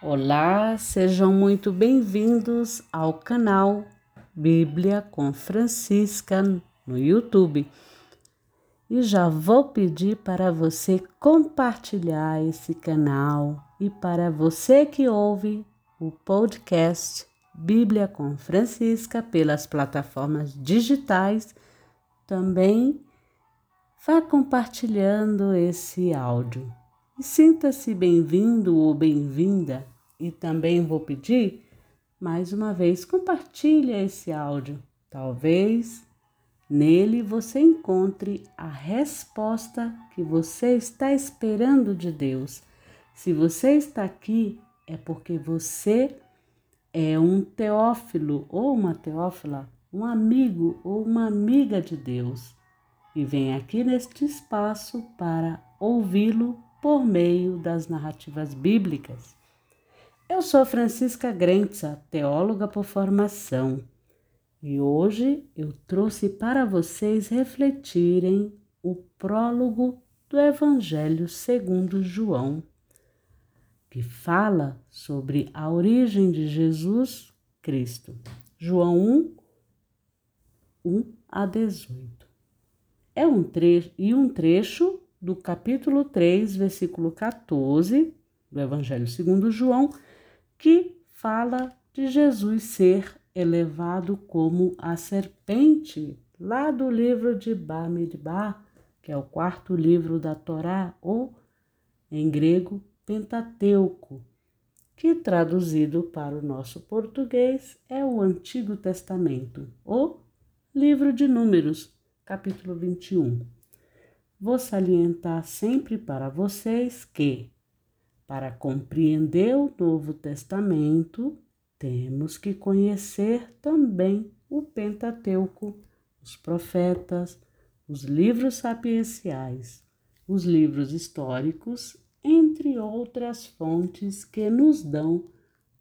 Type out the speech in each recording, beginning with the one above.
Olá, sejam muito bem-vindos ao canal Bíblia com Francisca no YouTube. E já vou pedir para você compartilhar esse canal e para você que ouve o podcast Bíblia com Francisca pelas plataformas digitais, também vá compartilhando esse áudio. E sinta-se bem-vindo ou bem-vinda. E também vou pedir, mais uma vez, compartilhe esse áudio. Talvez nele você encontre a resposta que você está esperando de Deus. Se você está aqui, é porque você é um teófilo ou uma teófila, um amigo ou uma amiga de Deus e vem aqui neste espaço para ouvi-lo por meio das narrativas bíblicas. Eu sou Francisca Grenza, teóloga por formação, e hoje eu trouxe para vocês refletirem o prólogo do Evangelho segundo João, que fala sobre a origem de Jesus Cristo. João 1, 1 a 18. É um trecho e um trecho do capítulo 3, versículo 14 do Evangelho segundo João, que fala de Jesus ser elevado como a serpente, lá do livro de Bamidbar, que é o quarto livro da Torá, ou em grego Pentateuco, que traduzido para o nosso português é o Antigo Testamento, ou livro de Números, capítulo 21 vou salientar sempre para vocês que, para compreender o Novo Testamento, temos que conhecer também o Pentateuco, os profetas, os livros sapienciais, os livros históricos, entre outras fontes que nos dão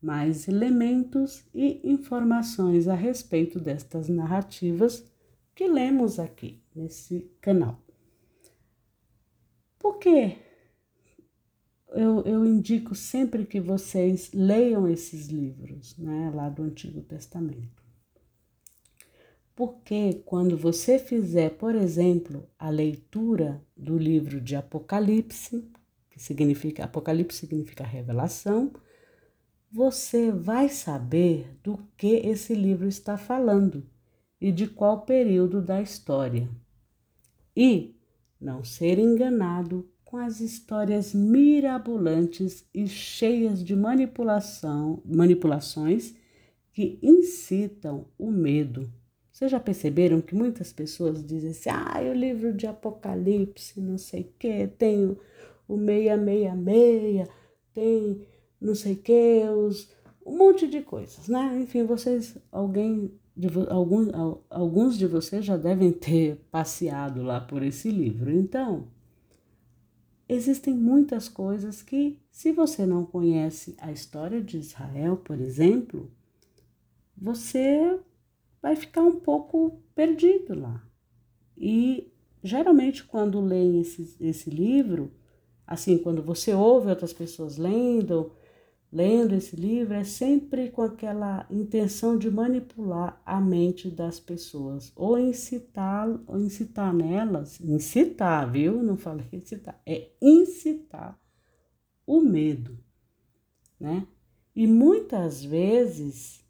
mais elementos e informações a respeito destas narrativas que lemos aqui nesse canal. Por quê? Eu, eu indico sempre que vocês leiam esses livros, né, lá do Antigo Testamento. Porque quando você fizer, por exemplo, a leitura do livro de Apocalipse, que significa Apocalipse significa revelação, você vai saber do que esse livro está falando e de qual período da história. E não ser enganado com as histórias mirabolantes e cheias de manipulação, manipulações que incitam o medo. Vocês já perceberam que muitas pessoas dizem assim: ah, o livro de Apocalipse, não sei o que, tem o 666, tem não sei o que, os, um monte de coisas, né? Enfim, vocês, alguém de, alguns, alguns de vocês já devem ter passeado lá por esse livro. Então, existem muitas coisas que, se você não conhece a história de Israel, por exemplo, você vai ficar um pouco perdido lá. E geralmente, quando leem esse, esse livro, assim, quando você ouve outras pessoas lendo, lendo esse livro é sempre com aquela intenção de manipular a mente das pessoas, ou incitar, ou incitar nelas, incitar, viu? Não falei incitar, é incitar o medo, né? E muitas vezes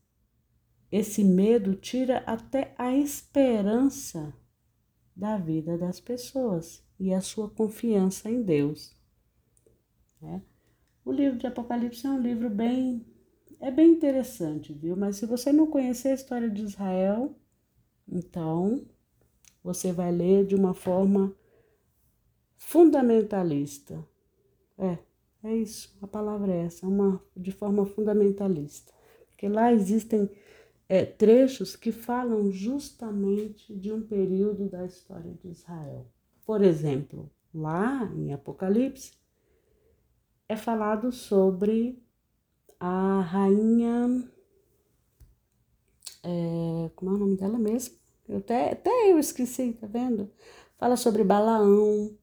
esse medo tira até a esperança da vida das pessoas e a sua confiança em Deus, né? O livro de Apocalipse é um livro bem é bem interessante, viu? Mas se você não conhecer a história de Israel, então você vai ler de uma forma fundamentalista. É, é isso, a palavra é essa, uma, de forma fundamentalista. Porque lá existem é, trechos que falam justamente de um período da história de Israel. Por exemplo, lá em Apocalipse, é falado sobre a rainha. É, como é o nome dela mesmo? Eu até, até eu esqueci, tá vendo? Fala sobre Balaão,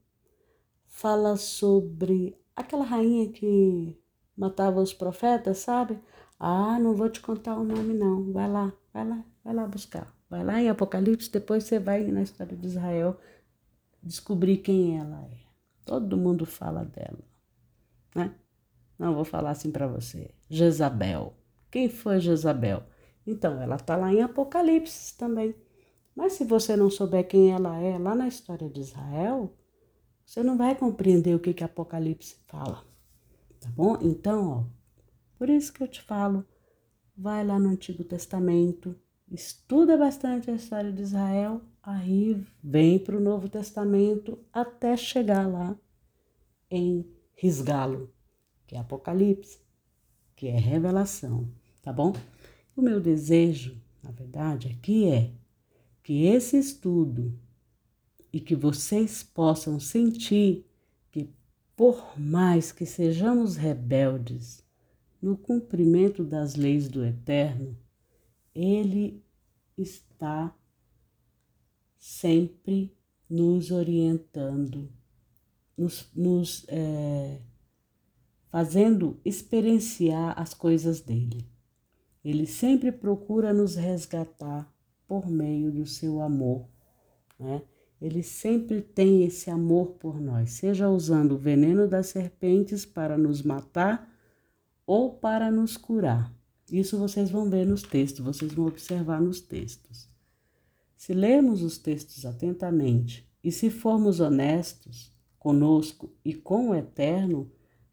fala sobre aquela rainha que matava os profetas, sabe? Ah, não vou te contar o nome não. Vai lá, vai lá, vai lá buscar. Vai lá em Apocalipse, depois você vai na história de Israel descobrir quem ela é. Todo mundo fala dela, né? Não vou falar assim para você. Jezabel. Quem foi Jezabel? Então, ela está lá em Apocalipse também. Mas se você não souber quem ela é lá na história de Israel, você não vai compreender o que que Apocalipse fala. Tá bom? Então, ó, por isso que eu te falo, vai lá no Antigo Testamento, estuda bastante a história de Israel, aí vem para o Novo Testamento até chegar lá em Risgalo, que é Apocalipse, que é revelação, tá bom? O meu desejo, na verdade, aqui é que esse estudo e que vocês possam sentir que, por mais que sejamos rebeldes no cumprimento das leis do Eterno, Ele está sempre nos orientando, nos, nos é, fazendo experienciar as coisas dele. Ele sempre procura nos resgatar por meio do seu amor, né? Ele sempre tem esse amor por nós, seja usando o veneno das serpentes para nos matar ou para nos curar. Isso vocês vão ver nos textos, vocês vão observar nos textos. Se lermos os textos atentamente e se formos honestos conosco e com o Eterno,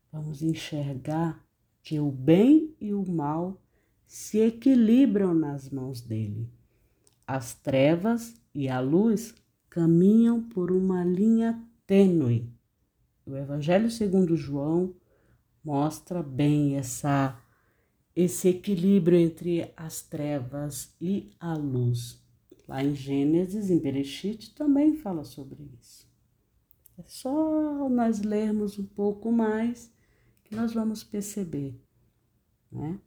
vamos enxergar que o bem e o mal se equilibram nas mãos dele. As trevas e a luz caminham por uma linha tênue. O Evangelho segundo João mostra bem essa esse equilíbrio entre as trevas e a luz. Lá em Gênesis, em Bereshit, também fala sobre isso. É só nós lermos um pouco mais que nós vamos perceber, né?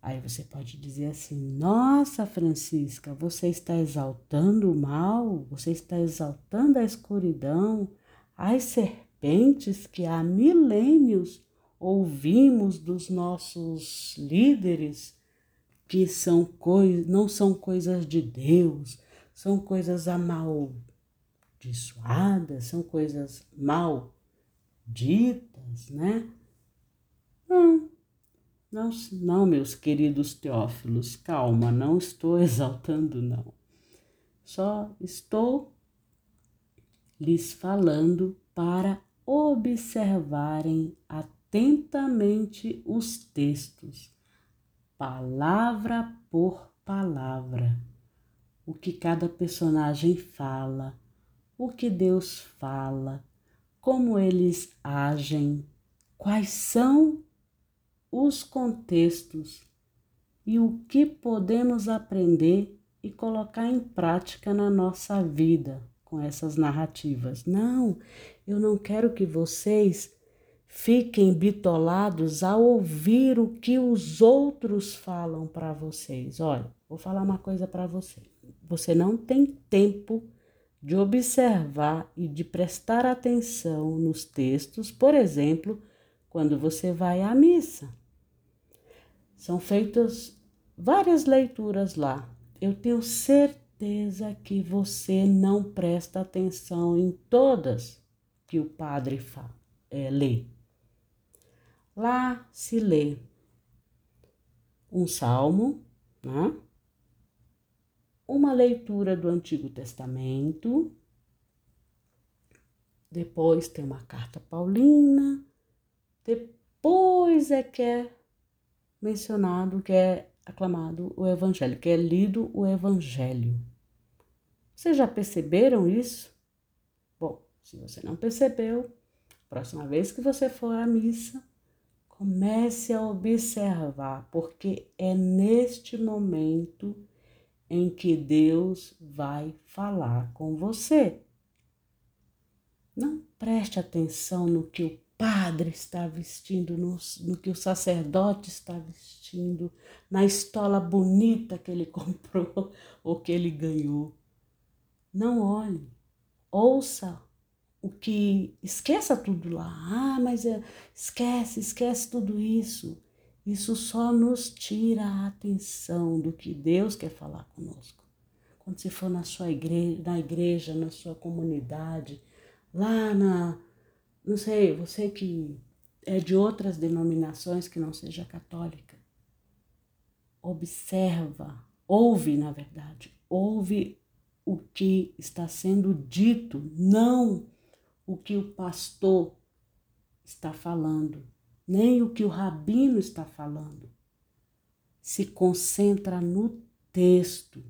Aí você pode dizer assim: Nossa, Francisca, você está exaltando o mal, você está exaltando a escuridão, as serpentes que há milênios ouvimos dos nossos líderes que são coisas, não são coisas de Deus, são coisas amaldiçoadas, são coisas mal ditas, né? Não, não, não, meus queridos teófilos, calma, não estou exaltando, não. Só estou lhes falando para observarem atentamente os textos, palavra por palavra, o que cada personagem fala, o que Deus fala, como eles agem, quais são os contextos e o que podemos aprender e colocar em prática na nossa vida com essas narrativas. Não, eu não quero que vocês fiquem bitolados ao ouvir o que os outros falam para vocês. Olha, vou falar uma coisa para você. Você não tem tempo de observar e de prestar atenção nos textos, por exemplo, quando você vai à missa. São feitas várias leituras lá. Eu tenho certeza que você não presta atenção em todas que o padre fala, é, lê. Lá se lê um salmo, né? Uma leitura do Antigo Testamento, depois tem uma carta paulina, depois é que é mencionado, que é aclamado o Evangelho, que é lido o Evangelho. Vocês já perceberam isso? Bom, se você não percebeu, próxima vez que você for à missa, comece a observar, porque é neste momento em que Deus vai falar com você. Não preste atenção no que o padre está vestindo, no, no, que o sacerdote está vestindo, na estola bonita que ele comprou ou que ele ganhou. Não olhe, ouça o que esqueça tudo lá. Ah, mas é, esquece, esquece tudo isso. Isso só nos tira a atenção do que Deus quer falar conosco. Quando você for na sua igreja, na igreja, na sua comunidade, lá na, não sei, você que é de outras denominações que não seja católica, observa, ouve, na verdade, ouve o que está sendo dito, não o que o pastor está falando, nem o que o rabino está falando. Se concentra no texto.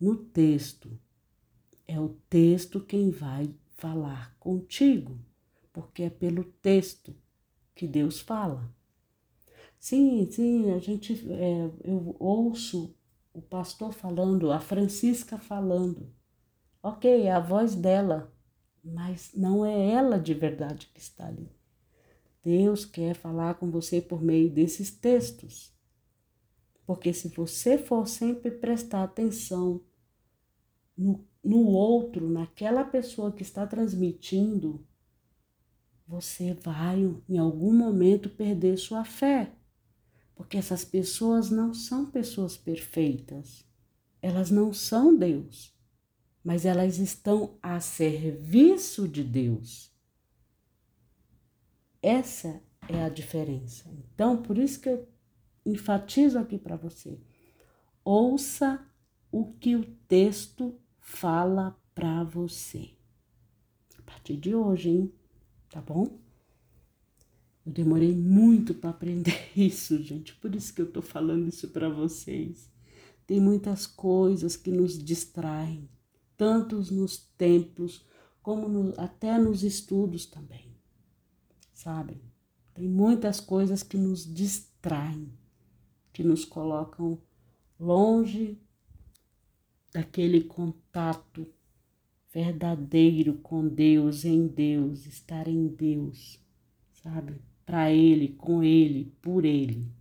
No texto. É o texto quem vai falar contigo, porque é pelo texto que Deus fala. Sim, sim, a gente, é, eu ouço o pastor falando, a Francisca falando. Ok, é a voz dela, mas não é ela de verdade que está ali. Deus quer falar com você por meio desses textos. Porque se você for sempre prestar atenção no, no outro, naquela pessoa que está transmitindo, você vai em algum momento perder sua fé. Porque essas pessoas não são pessoas perfeitas. Elas não são Deus mas elas estão a serviço de Deus. Essa é a diferença. Então, por isso que eu enfatizo aqui para você. Ouça o que o texto fala para você. A partir de hoje, hein? Tá bom? Eu demorei muito para aprender isso, gente. Por isso que eu tô falando isso para vocês. Tem muitas coisas que nos distraem, tanto nos templos como no, até nos estudos também, sabe? Tem muitas coisas que nos distraem, que nos colocam longe daquele contato verdadeiro com Deus, em Deus, estar em Deus, sabe? Para Ele, com Ele, por Ele.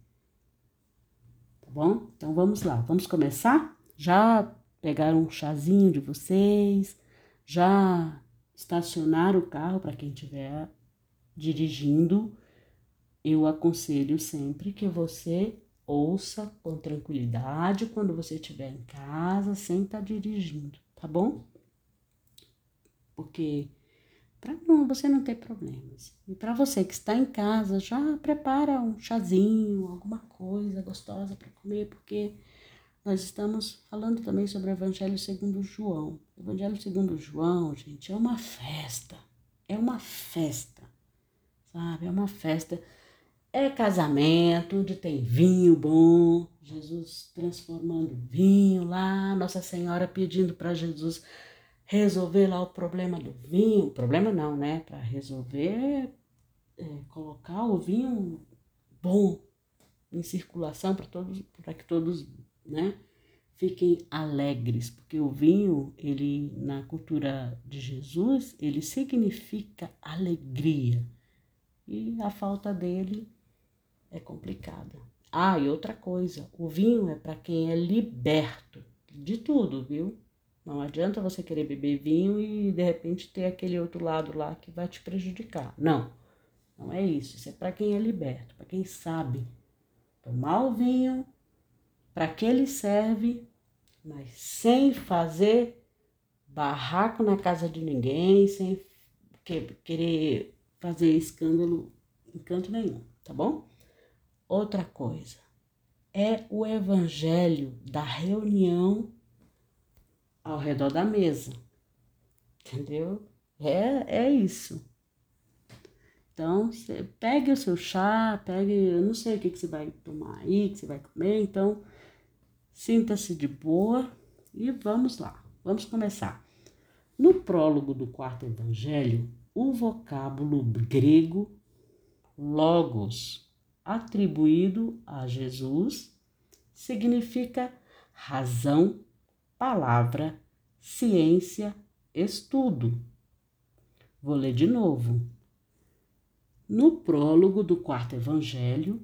Tá bom? Então vamos lá, vamos começar? Já pegaram um chazinho de vocês, já estacionar o carro para quem estiver dirigindo. Eu aconselho sempre que você ouça com tranquilidade quando você estiver em casa, sem estar tá dirigindo, tá bom? Porque para você não ter problemas. E para você que está em casa, já prepara um chazinho, alguma coisa gostosa para comer, porque nós estamos falando também sobre o Evangelho segundo João. O Evangelho segundo João, gente, é uma festa. É uma festa, sabe? É uma festa. É casamento, onde tem vinho bom, Jesus transformando vinho lá, Nossa Senhora pedindo para Jesus resolver lá o problema do vinho. Problema não, né? Para resolver, é, colocar o vinho bom em circulação para todos, para que todos né? Fiquem alegres, porque o vinho, ele na cultura de Jesus, ele significa alegria. E a falta dele é complicada. Ah, e outra coisa, o vinho é para quem é liberto de tudo, viu? Não adianta você querer beber vinho e de repente ter aquele outro lado lá que vai te prejudicar. Não, não é isso. Isso é para quem é liberto, para quem sabe tomar o vinho para que ele serve, mas sem fazer barraco na casa de ninguém, sem querer fazer escândalo em canto nenhum, tá bom? Outra coisa é o evangelho da reunião ao redor da mesa, entendeu? É, é isso. Então, você pegue o seu chá, pegue, eu não sei o que, que você vai tomar aí, que você vai comer, então Sinta-se de boa e vamos lá, vamos começar. No prólogo do quarto evangelho, o vocábulo grego logos, atribuído a Jesus, significa razão, palavra, ciência, estudo. Vou ler de novo. No prólogo do quarto evangelho,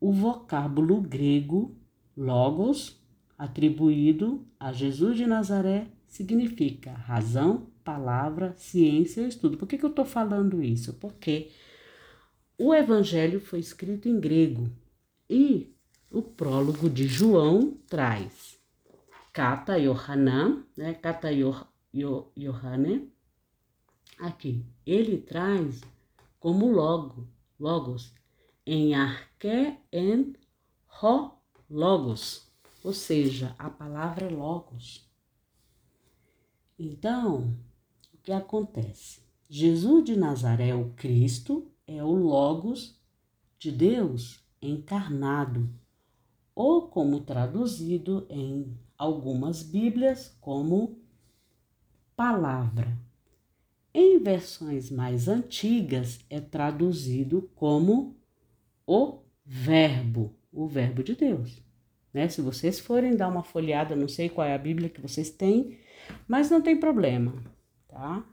o vocábulo grego logos atribuído a Jesus de Nazaré significa razão, palavra, ciência e estudo. Por que, que eu estou falando isso? Porque o evangelho foi escrito em grego e o prólogo de João traz Kata Yohanan, né? Kata Yohane. Aqui, ele traz como logo, logos, em arque en ho logos, ou seja, a palavra logos. Então, que acontece? Jesus de Nazaré, o Cristo, é o Logos de Deus encarnado, ou como traduzido em algumas Bíblias como palavra. Em versões mais antigas é traduzido como o Verbo, o Verbo de Deus. Né? Se vocês forem dar uma folheada, não sei qual é a Bíblia que vocês têm, mas não tem problema, tá?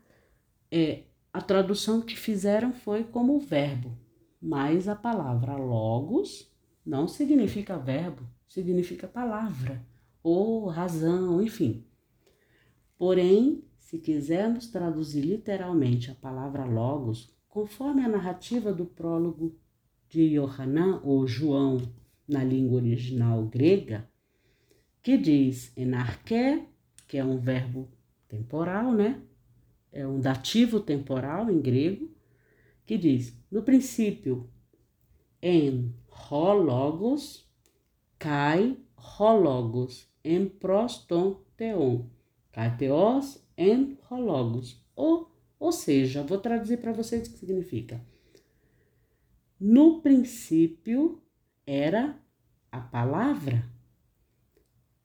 É, a tradução que fizeram foi como verbo, mas a palavra logos não significa verbo, significa palavra ou razão, enfim. Porém, se quisermos traduzir literalmente a palavra logos, conforme a narrativa do prólogo de Yohanan ou João na língua original grega, que diz enarque que é um verbo temporal, né? É um dativo temporal em grego, que diz: no princípio, em hologos, kai hologos, em proston teon, kai teos em hologos. Ou, ou seja, vou traduzir para vocês o que significa. No princípio era a palavra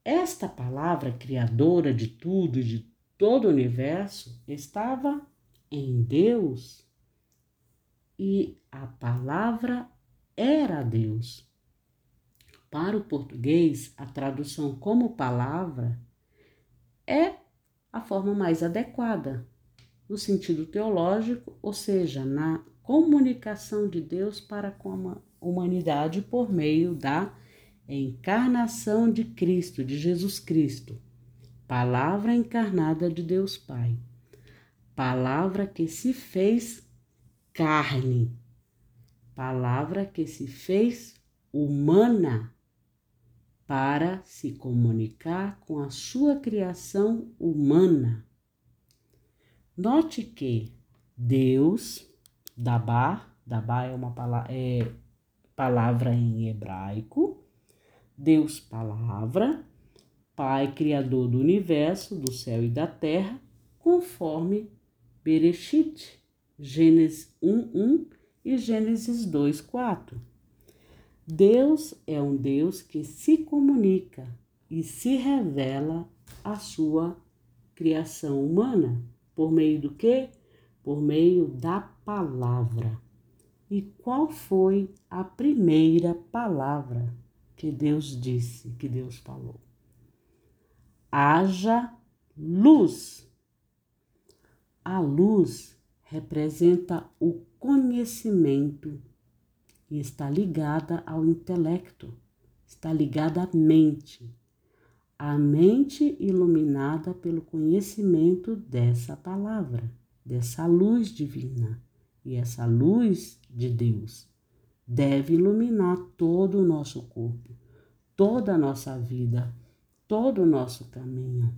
esta palavra criadora de tudo e de todo o universo estava em Deus e a palavra era Deus. Para o português, a tradução como palavra é a forma mais adequada, no sentido teológico, ou seja, na comunicação de Deus para com a humanidade por meio da encarnação de Cristo, de Jesus Cristo, palavra encarnada de Deus Pai, palavra que se fez carne, palavra que se fez humana para se comunicar com a sua criação humana. Note que Deus, Dabá, Dabá é uma palavra, é palavra em hebraico, Deus Palavra, Pai Criador do universo, do céu e da terra, conforme Bereshit, Gênesis 1:1 e Gênesis 2:4. Deus é um Deus que se comunica e se revela à sua criação humana por meio do quê? Por meio da palavra. E qual foi a primeira palavra? que Deus disse, que Deus falou. Haja luz. A luz representa o conhecimento e está ligada ao intelecto, está ligada à mente. A mente iluminada pelo conhecimento dessa palavra, dessa luz divina. E essa luz de Deus deve iluminar todo o nosso corpo, toda a nossa vida, todo o nosso caminho.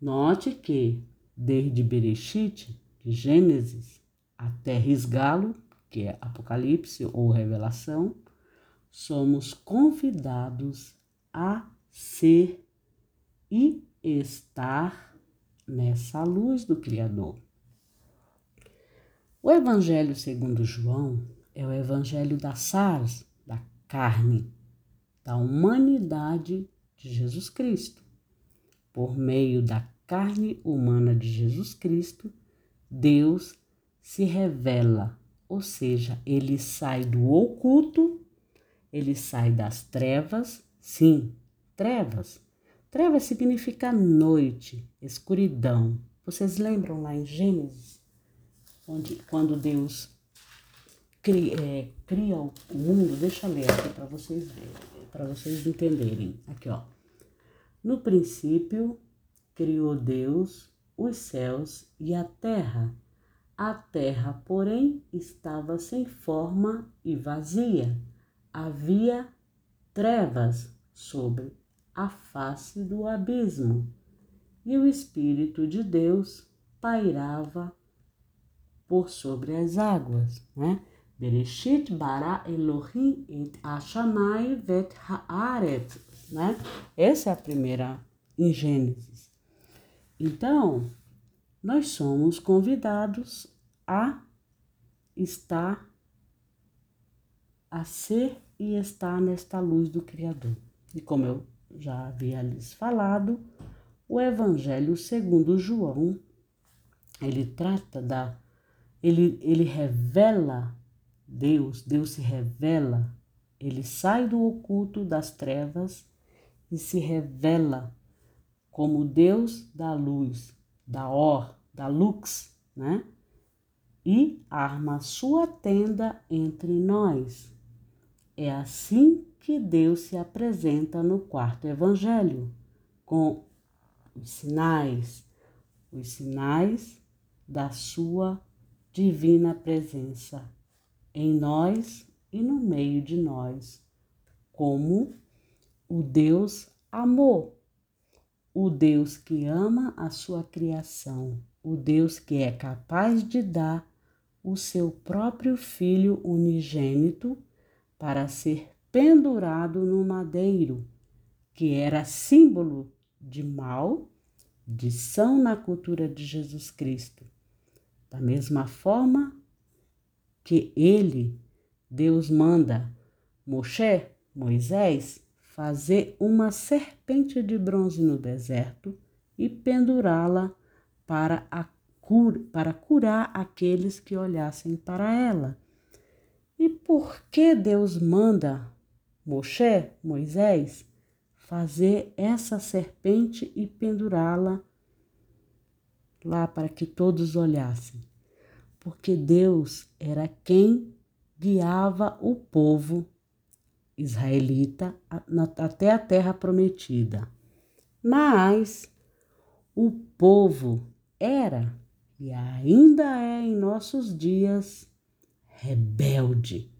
Note que, desde Bereshit, de Gênesis, até Risgalo, que é Apocalipse ou Revelação, somos convidados a ser e estar nessa luz do Criador. O Evangelho segundo João é o evangelho da SARS, da carne, da humanidade de Jesus Cristo. Por meio da carne humana de Jesus Cristo, Deus se revela, ou seja, ele sai do oculto, ele sai das trevas, sim, trevas. Trevas significa noite, escuridão. Vocês lembram lá em Gênesis, onde quando Deus cria, é, cria o mundo, deixa eu ler aqui para vocês verem, para vocês entenderem. Aqui, ó. No princípio, criou Deus os céus e a terra. A terra, porém, estava sem forma e vazia. Havia trevas sobre a face do abismo, e o Espírito de Deus pairava por sobre as águas, né? Bereshit bara Elohim et Hashamai vet haaret, né? Essa é a primeira em Gênesis. Então, nós somos convidados a estar, a ser e estar nesta luz do Criador. E como eu já havia lhes falado, o Evangelho segundo João, ele trata da, ele, ele revela Deus, Deus se revela, ele sai do oculto das trevas e se revela como Deus da luz, da or, da lux, né? E arma sua tenda entre nós. É assim que Deus se apresenta no quarto evangelho, com os sinais, os sinais da sua divina presença em nós e no meio de nós, como o Deus amor, o Deus que ama a sua criação, o Deus que é capaz de dar o seu próprio Filho unigênito para ser pendurado no madeiro, que era símbolo de mal, de são na cultura de Jesus Cristo. Da mesma forma que ele, Deus manda Moshe, Moisés, fazer uma serpente de bronze no deserto e pendurá-la para, para curar aqueles que olhassem para ela. E por que Deus manda Moshe, Moisés, fazer essa serpente e pendurá-la lá para que todos olhassem? Porque Deus era quem guiava o povo israelita até a terra prometida. Mas o povo era e ainda é em nossos dias rebelde,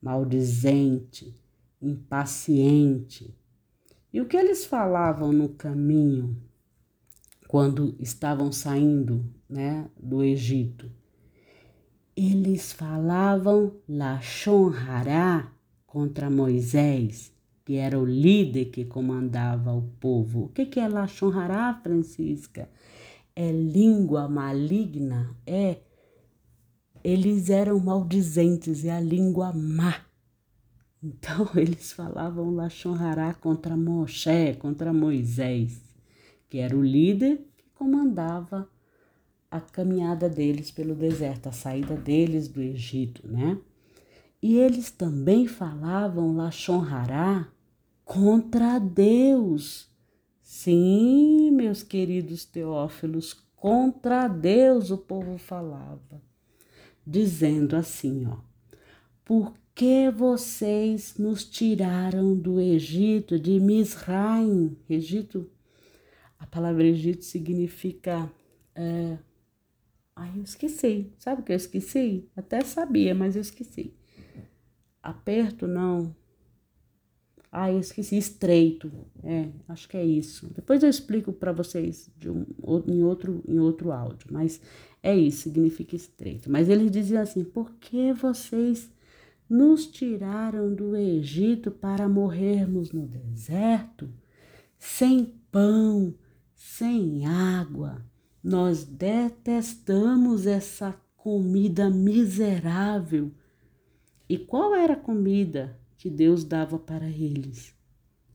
maldizente, impaciente. E o que eles falavam no caminho quando estavam saindo, né, do Egito? Eles falavam Lashon Hará, contra Moisés, que era o líder que comandava o povo. O que, é Lachon Hará, Francisca? É língua maligna, é. Eles eram maldizentes, é a língua má. Então eles falavam Lachon Hará contra Moshe, contra Moisés, que era o líder que comandava a caminhada deles pelo deserto, a saída deles do Egito, né? E eles também falavam Lachon Hará contra Deus. Sim, meus queridos teófilos, contra Deus o povo falava, dizendo assim, ó: Por que vocês nos tiraram do Egito, de Misraim? Egito, a palavra Egito significa é, Ai, eu esqueci. Sabe o que eu esqueci? Até sabia, mas eu esqueci. Aperto, não. Ah, eu esqueci, estreito. É, acho que é isso. Depois eu explico para vocês um, em, outro, em outro áudio, mas é isso, significa estreito. Mas eles diziam assim: por que vocês nos tiraram do Egito para morrermos no deserto, sem pão, sem água? Nós detestamos essa comida miserável e qual era a comida que Deus dava para eles?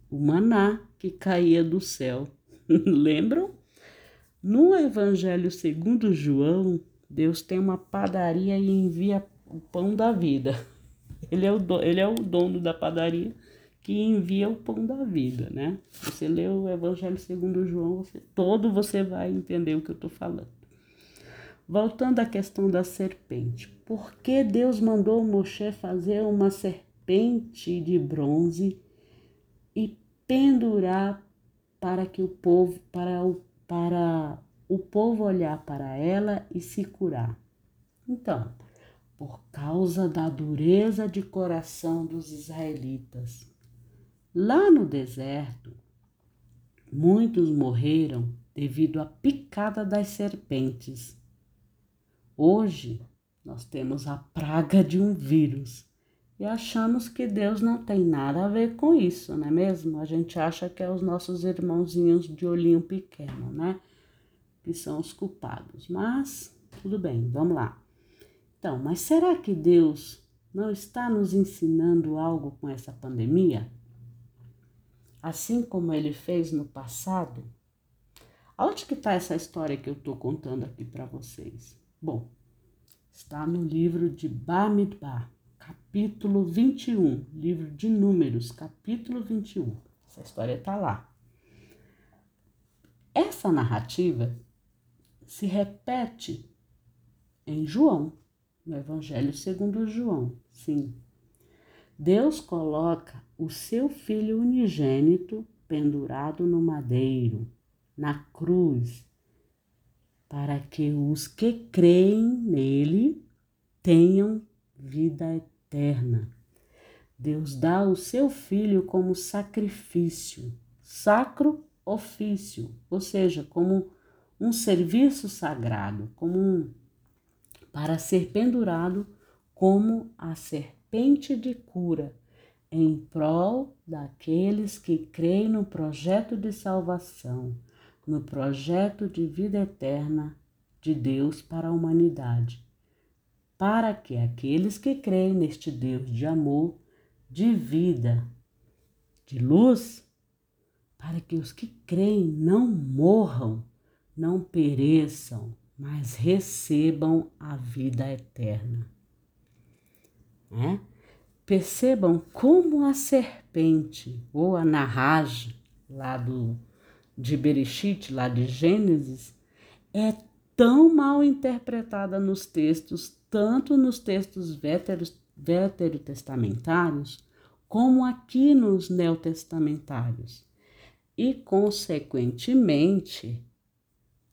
O maná que caía do céu. Lembram? No Evangelho segundo João, Deus tem uma padaria e envia o pão da vida. Ele é o, do, ele é o dono da padaria que envia o pão da vida, né? Você lê o Evangelho segundo João, você, todo você vai entender o que eu estou falando. Voltando à questão da serpente, por que Deus mandou Moshe fazer uma serpente de bronze e pendurar para que o povo, para o, para o povo olhar para ela e se curar. Então, por causa da dureza de coração dos israelitas. Lá no deserto, muitos morreram devido à picada das serpentes. Hoje, nós temos a praga de um vírus e achamos que Deus não tem nada a ver com isso, não é mesmo? A gente acha que é os nossos irmãozinhos de olhinho pequeno, né? Que são os culpados. Mas tudo bem, vamos lá. Então, mas será que Deus não está nos ensinando algo com essa pandemia? Assim como ele fez no passado? Onde que está essa história que eu estou contando aqui para vocês? Bom, está no livro de Bamidbar, capítulo 21, livro de Números, capítulo 21. Essa história está lá. Essa narrativa se repete em João, no Evangelho segundo João. Sim. Deus coloca o seu filho unigênito pendurado no madeiro, na cruz, para que os que creem nele tenham vida eterna. Deus dá o seu filho como sacrifício, sacro ofício, ou seja, como um serviço sagrado, como um para ser pendurado como a serpente de cura, em prol daqueles que creem no projeto de salvação, no projeto de vida eterna de Deus para a humanidade, para que aqueles que creem neste Deus de amor, de vida, de luz, para que os que creem não morram, não pereçam, mas recebam a vida eterna. Né? Percebam como a serpente, ou a narragem, lá do, de Bereshit, lá de Gênesis, é tão mal interpretada nos textos, tanto nos textos veterotestamentários, como aqui nos neotestamentários. E, consequentemente,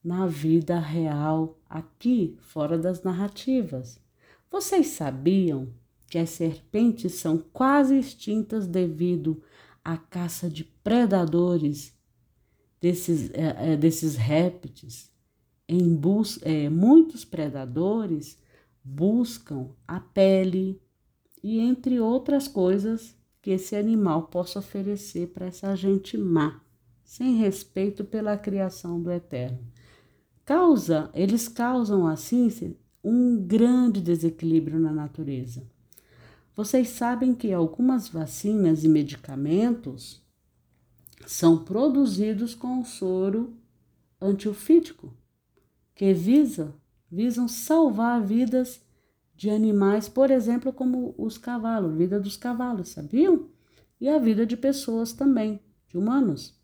na vida real, aqui, fora das narrativas. Vocês sabiam que as serpentes são quase extintas devido à caça de predadores desses, é, desses répteis? Em bus é, muitos predadores buscam a pele e entre outras coisas que esse animal possa oferecer para essa gente má, sem respeito pela criação do Eterno causa, eles causam assim um grande desequilíbrio na natureza. Vocês sabem que algumas vacinas e medicamentos são produzidos com soro antiofídico, que visa, visam salvar vidas de animais, por exemplo, como os cavalos, vida dos cavalos, sabiam? E a vida de pessoas também, de humanos.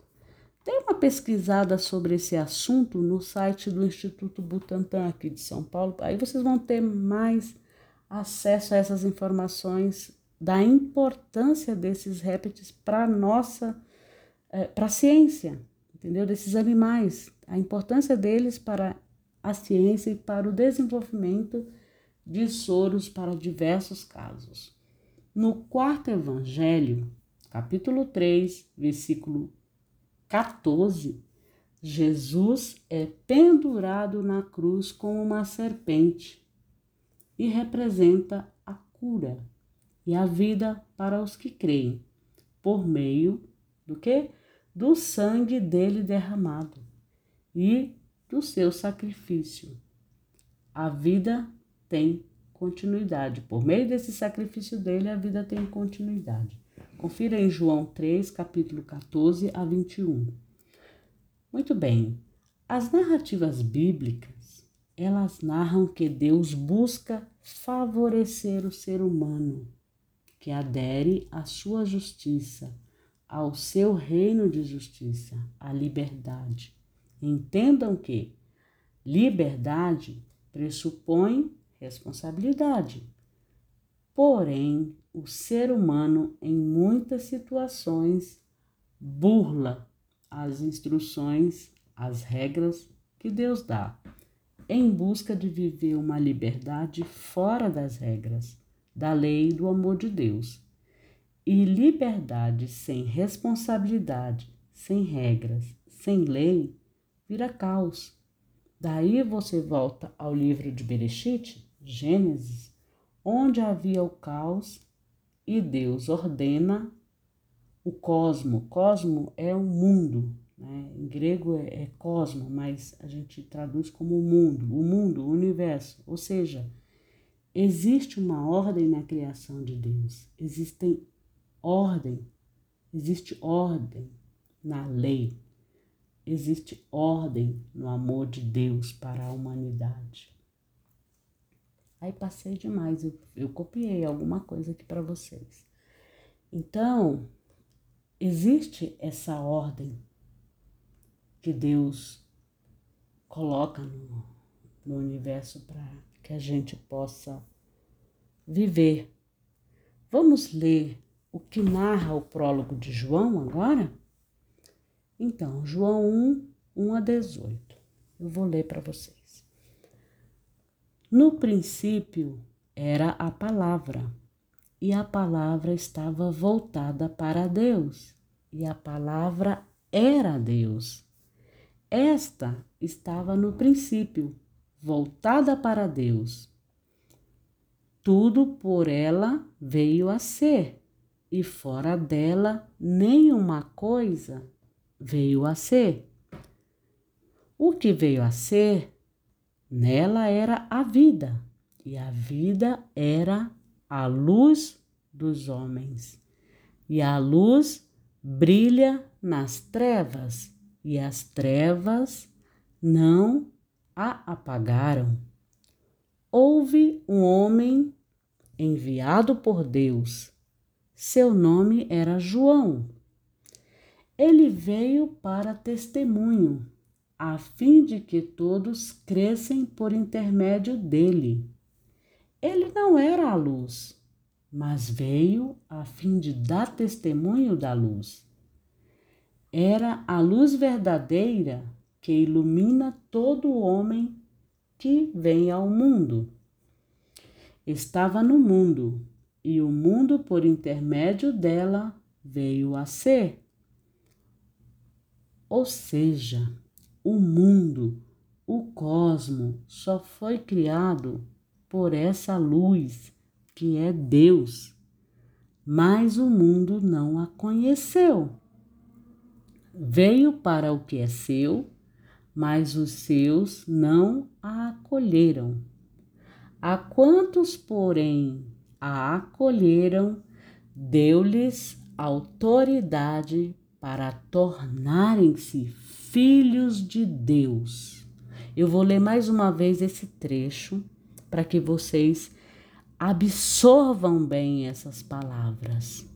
Dê uma pesquisada sobre esse assunto no site do Instituto Butantan aqui de São Paulo. Aí vocês vão ter mais acesso a essas informações da importância desses répteis para nossa é, para a ciência, entendeu? Desses animais, a importância deles para a ciência e para o desenvolvimento de soros para diversos casos. No quarto evangelho, capítulo 3, versículo 14, Jesus é pendurado na cruz como uma serpente e representa a cura e a vida para os que creem, por meio do que? Do sangue dele derramado e do seu sacrifício. A vida tem continuidade. Por meio desse sacrifício dele, a vida tem continuidade. Confira em João 3, capítulo 14 a 21. Muito bem. As narrativas bíblicas, elas narram que Deus busca favorecer o ser humano, que adere à sua justiça, ao seu reino de justiça, à liberdade. Entendam que liberdade pressupõe responsabilidade. Porém, o ser humano, em muitas situações, burla as instruções, as regras que Deus dá em busca de viver uma liberdade fora das regras, da lei e do amor de Deus. E liberdade sem responsabilidade, sem regras, sem lei, vira caos. Daí você volta ao livro de Bereshit, Gênesis, onde havia o caos e Deus ordena o cosmo. Cosmo é o mundo, né? Em grego é, é cosmo, mas a gente traduz como mundo, o mundo, o universo. Ou seja, existe uma ordem na criação de Deus, existem ordem, existe ordem na lei, existe ordem no amor de Deus para a humanidade. Aí passei demais, eu, eu copiei alguma coisa aqui para vocês. Então, existe essa ordem que Deus coloca no, no universo para que a gente possa viver. Vamos ler o que narra o prólogo de João agora? Então, João 1, 1 a 18. Eu vou ler para vocês. No princípio era a palavra, e a palavra estava voltada para Deus, e a palavra era Deus. Esta estava no princípio, voltada para Deus. Tudo por ela veio a ser, e fora dela nenhuma coisa veio a ser. O que veio a ser, nela era a vida, e a vida era a luz dos homens. E a luz brilha nas trevas e as trevas não a apagaram. Houve um homem enviado por Deus. Seu nome era João. Ele veio para testemunho, a fim de que todos crescem por intermédio dele. Ele não era a luz, mas veio a fim de dar testemunho da luz era a luz verdadeira que ilumina todo homem que vem ao mundo. Estava no mundo, e o mundo, por intermédio dela, veio a ser. Ou seja, o mundo, o cosmo, só foi criado por essa luz que é Deus, mas o mundo não a conheceu. Veio para o que é seu, mas os seus não a acolheram. A quantos, porém, a acolheram, deu-lhes autoridade para tornarem-se filhos de Deus. Eu vou ler mais uma vez esse trecho para que vocês absorvam bem essas palavras.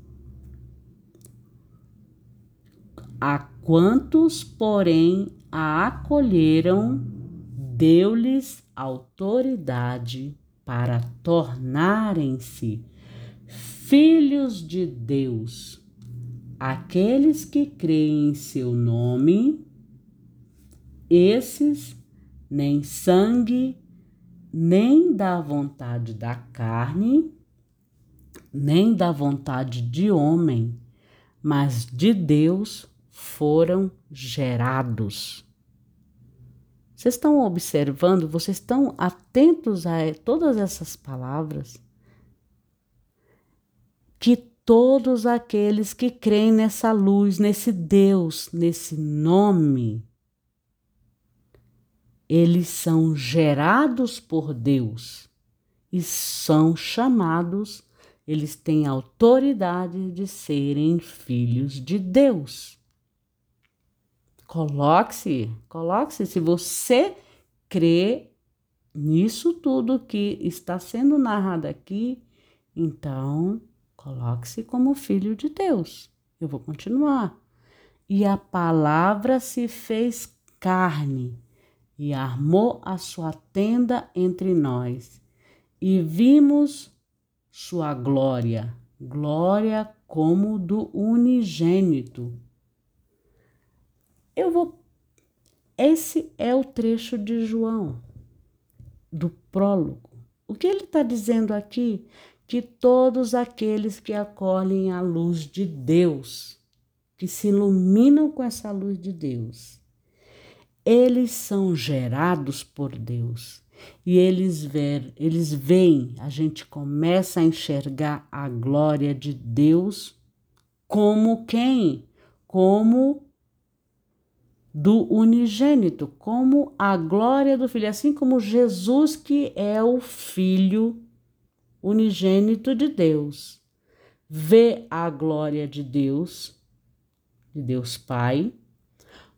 A quantos, porém, a acolheram, deu-lhes autoridade para tornarem-se filhos de Deus. Aqueles que creem em seu nome, esses nem sangue, nem da vontade da carne, nem da vontade de homem, mas de Deus foram gerados. Vocês estão observando, vocês estão atentos a todas essas palavras? Que todos aqueles que creem nessa luz, nesse Deus, nesse nome, eles são gerados por Deus e são chamados, eles têm autoridade de serem filhos de Deus. Coloque-se, coloque-se. Se você crê nisso tudo que está sendo narrado aqui, então coloque-se como filho de Deus. Eu vou continuar. E a palavra se fez carne e armou a sua tenda entre nós, e vimos sua glória, glória como do unigênito eu vou esse é o trecho de João, do prólogo. O que ele está dizendo aqui? Que todos aqueles que acolhem a luz de Deus, que se iluminam com essa luz de Deus, eles são gerados por Deus. E eles ver, eles veem, a gente começa a enxergar a glória de Deus como quem? Como do unigênito, como a glória do Filho, assim como Jesus, que é o Filho unigênito de Deus, vê a glória de Deus, de Deus Pai,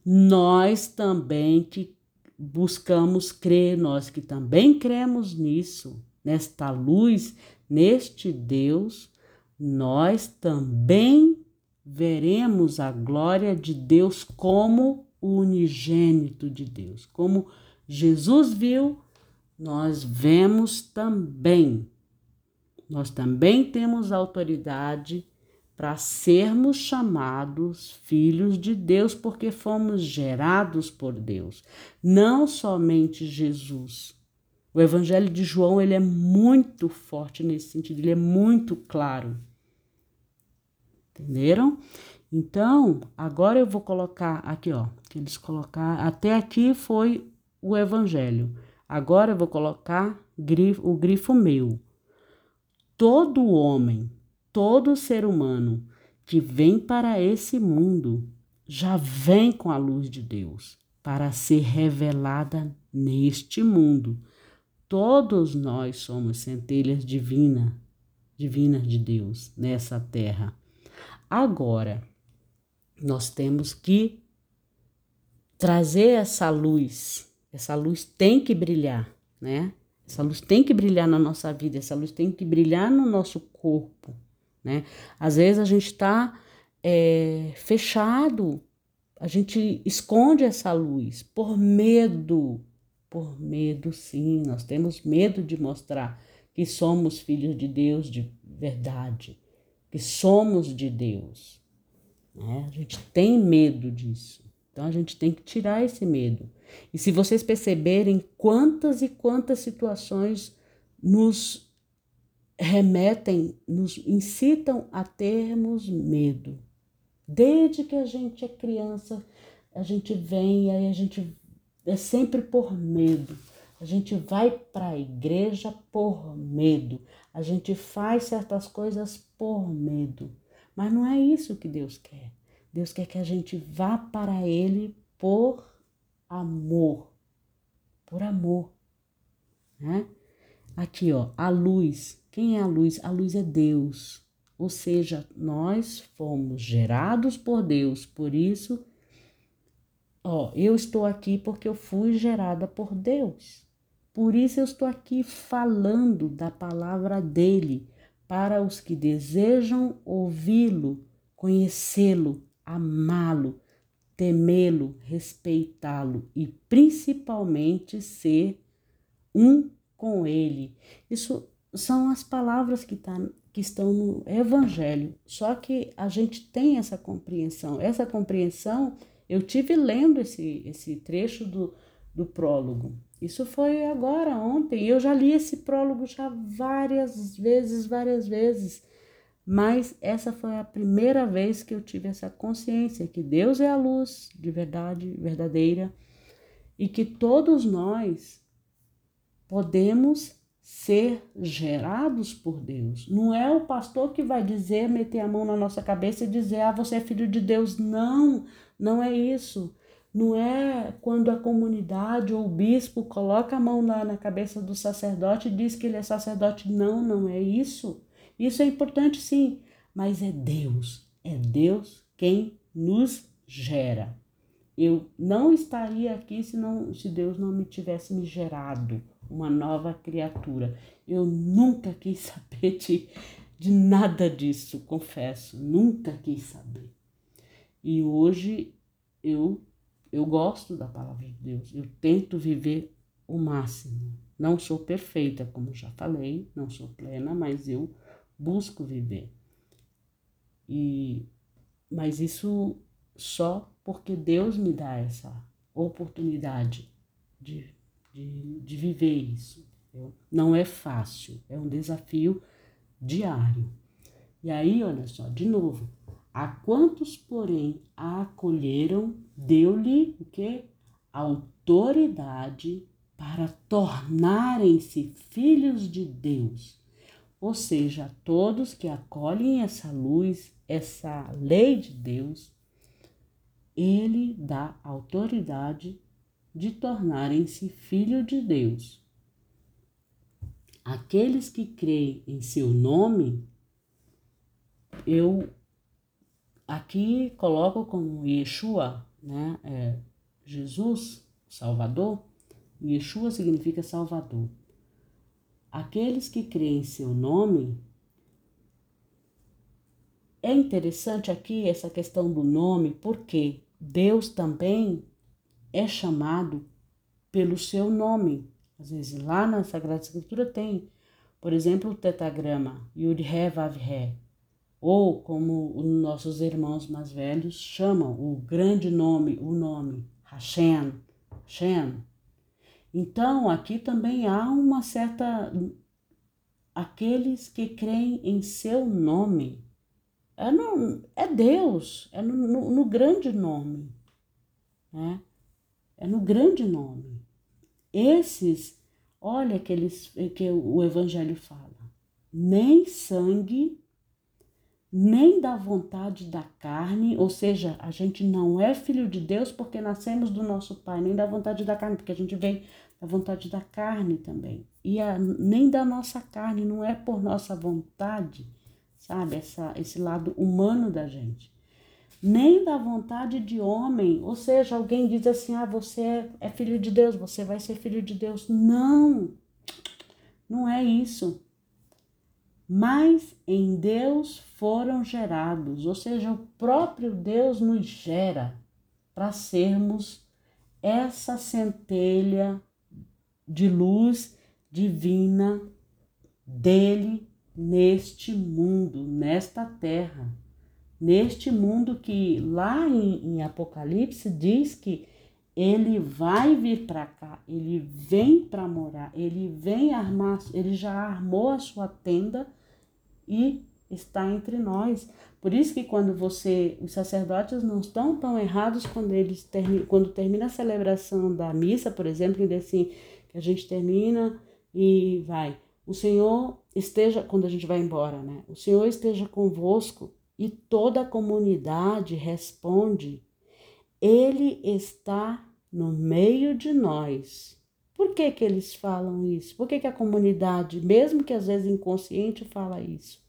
nós também que buscamos crer, nós que também cremos nisso, nesta luz, neste Deus, nós também veremos a glória de Deus como o unigênito de Deus. Como Jesus viu, nós vemos também. Nós também temos autoridade para sermos chamados filhos de Deus, porque fomos gerados por Deus, não somente Jesus. O Evangelho de João ele é muito forte nesse sentido, ele é muito claro. Entenderam? Então, agora eu vou colocar aqui, ó, que eles colocar até aqui foi o evangelho. Agora eu vou colocar o grifo meu. Todo homem, todo ser humano que vem para esse mundo já vem com a luz de Deus para ser revelada neste mundo. Todos nós somos centelhas divinas, divinas de Deus nessa terra. Agora, nós temos que trazer essa luz. Essa luz tem que brilhar, né? Essa luz tem que brilhar na nossa vida, essa luz tem que brilhar no nosso corpo, né? Às vezes a gente está é, fechado, a gente esconde essa luz por medo, por medo, sim, nós temos medo de mostrar que somos filhos de Deus de verdade, que somos de Deus. Né? A gente tem medo disso. Então a gente tem que tirar esse medo. E se vocês perceberem quantas e quantas situações nos remetem, nos incitam a termos medo. Desde que a gente é criança, a gente vem e a gente é sempre por medo. A gente vai para a igreja por medo. A gente faz certas coisas por medo. Mas não é isso que Deus quer. Deus quer que a gente vá para Ele por amor. Por amor. Né? Aqui, ó, a luz. Quem é a luz? A luz é Deus. Ou seja, nós fomos gerados por Deus. Por isso, ó, eu estou aqui porque eu fui gerada por Deus. Por isso eu estou aqui falando da palavra dele para os que desejam ouvi-lo, conhecê-lo, amá-lo, temê-lo, respeitá-lo e principalmente ser um com ele. Isso são as palavras que, tá, que estão no Evangelho. Só que a gente tem essa compreensão. Essa compreensão eu tive lendo esse, esse trecho do, do prólogo. Isso foi agora, ontem. Eu já li esse prólogo já várias vezes, várias vezes. Mas essa foi a primeira vez que eu tive essa consciência que Deus é a luz de verdade, verdadeira, e que todos nós podemos ser gerados por Deus. Não é o pastor que vai dizer, meter a mão na nossa cabeça e dizer: "Ah, você é filho de Deus". Não, não é isso. Não é quando a comunidade ou o bispo coloca a mão na, na cabeça do sacerdote e diz que ele é sacerdote. Não, não é isso. Isso é importante sim, mas é Deus. É Deus quem nos gera. Eu não estaria aqui se, não, se Deus não me tivesse me gerado uma nova criatura. Eu nunca quis saber de, de nada disso, confesso. Nunca quis saber. E hoje eu eu gosto da palavra de Deus, eu tento viver o máximo. Não sou perfeita, como já falei, não sou plena, mas eu busco viver. E mas isso só porque Deus me dá essa oportunidade de, de, de viver isso. Não é fácil, é um desafio diário. E aí, olha só, de novo, a quantos, porém, a acolheram, deu-lhe o que? Autoridade para tornarem-se filhos de Deus. Ou seja, todos que acolhem essa luz, essa lei de Deus, ele dá autoridade de tornarem-se filho de Deus. Aqueles que creem em seu nome, eu aqui coloco como Yeshua, né? É Jesus, Salvador, Yeshua significa Salvador. Aqueles que creem em seu nome. É interessante aqui essa questão do nome, porque Deus também é chamado pelo seu nome. Às vezes lá na Sagrada Escritura tem, por exemplo, o tetagrama Yud He Vav He, ou como os nossos irmãos mais velhos chamam o grande nome, o nome Hashem, Hashem, então, aqui também há uma certa. Aqueles que creem em seu nome. É, no, é Deus, é no, no, no grande nome. Né? É no grande nome. Esses, olha que, eles, que o Evangelho fala: nem sangue nem da vontade da carne, ou seja, a gente não é filho de Deus porque nascemos do nosso pai, nem da vontade da carne, porque a gente vem da vontade da carne também. E a, nem da nossa carne, não é por nossa vontade, sabe? Essa, esse lado humano da gente. Nem da vontade de homem, ou seja, alguém diz assim: ah, você é, é filho de Deus, você vai ser filho de Deus. Não, não é isso mas em Deus foram gerados, ou seja, o próprio Deus nos gera para sermos essa centelha de luz divina dele neste mundo, nesta terra, neste mundo que lá em, em Apocalipse diz que ele vai vir para cá, ele vem para morar, ele vem armar, ele já armou a sua tenda e está entre nós. Por isso que quando você, os sacerdotes não estão tão errados quando eles termi, quando termina a celebração da missa, por exemplo, que assim, que a gente termina e vai. O Senhor esteja quando a gente vai embora, né? O Senhor esteja convosco e toda a comunidade responde: Ele está no meio de nós. Por que, que eles falam isso? Por que, que a comunidade, mesmo que às vezes inconsciente, fala isso?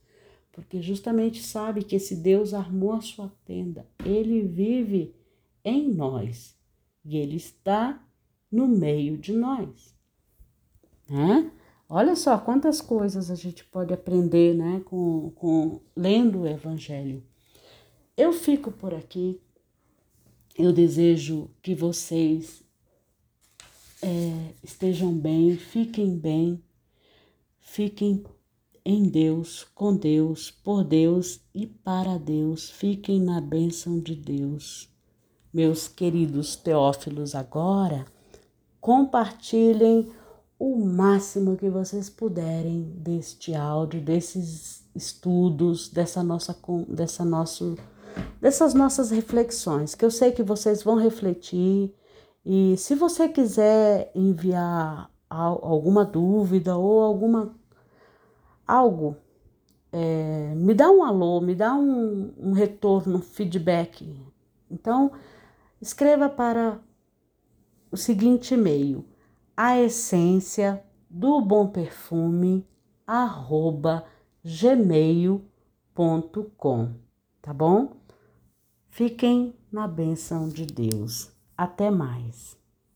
Porque justamente sabe que esse Deus armou a sua tenda, ele vive em nós e ele está no meio de nós. Né? Olha só quantas coisas a gente pode aprender né, com, com lendo o Evangelho. Eu fico por aqui. Eu desejo que vocês é, estejam bem, fiquem bem, fiquem em Deus, com Deus, por Deus e para Deus. Fiquem na bênção de Deus. Meus queridos teófilos, agora compartilhem o máximo que vocês puderem deste áudio, desses estudos, dessa nossa, dessa nosso, dessas nossas reflexões, que eu sei que vocês vão refletir e se você quiser enviar alguma dúvida ou alguma algo, é, me dá um alô, me dá um, um retorno, feedback. Então, escreva para o seguinte e-mail: a essência do bom perfume arroba gmail.com, tá bom? Fiquem na benção de Deus. Até mais.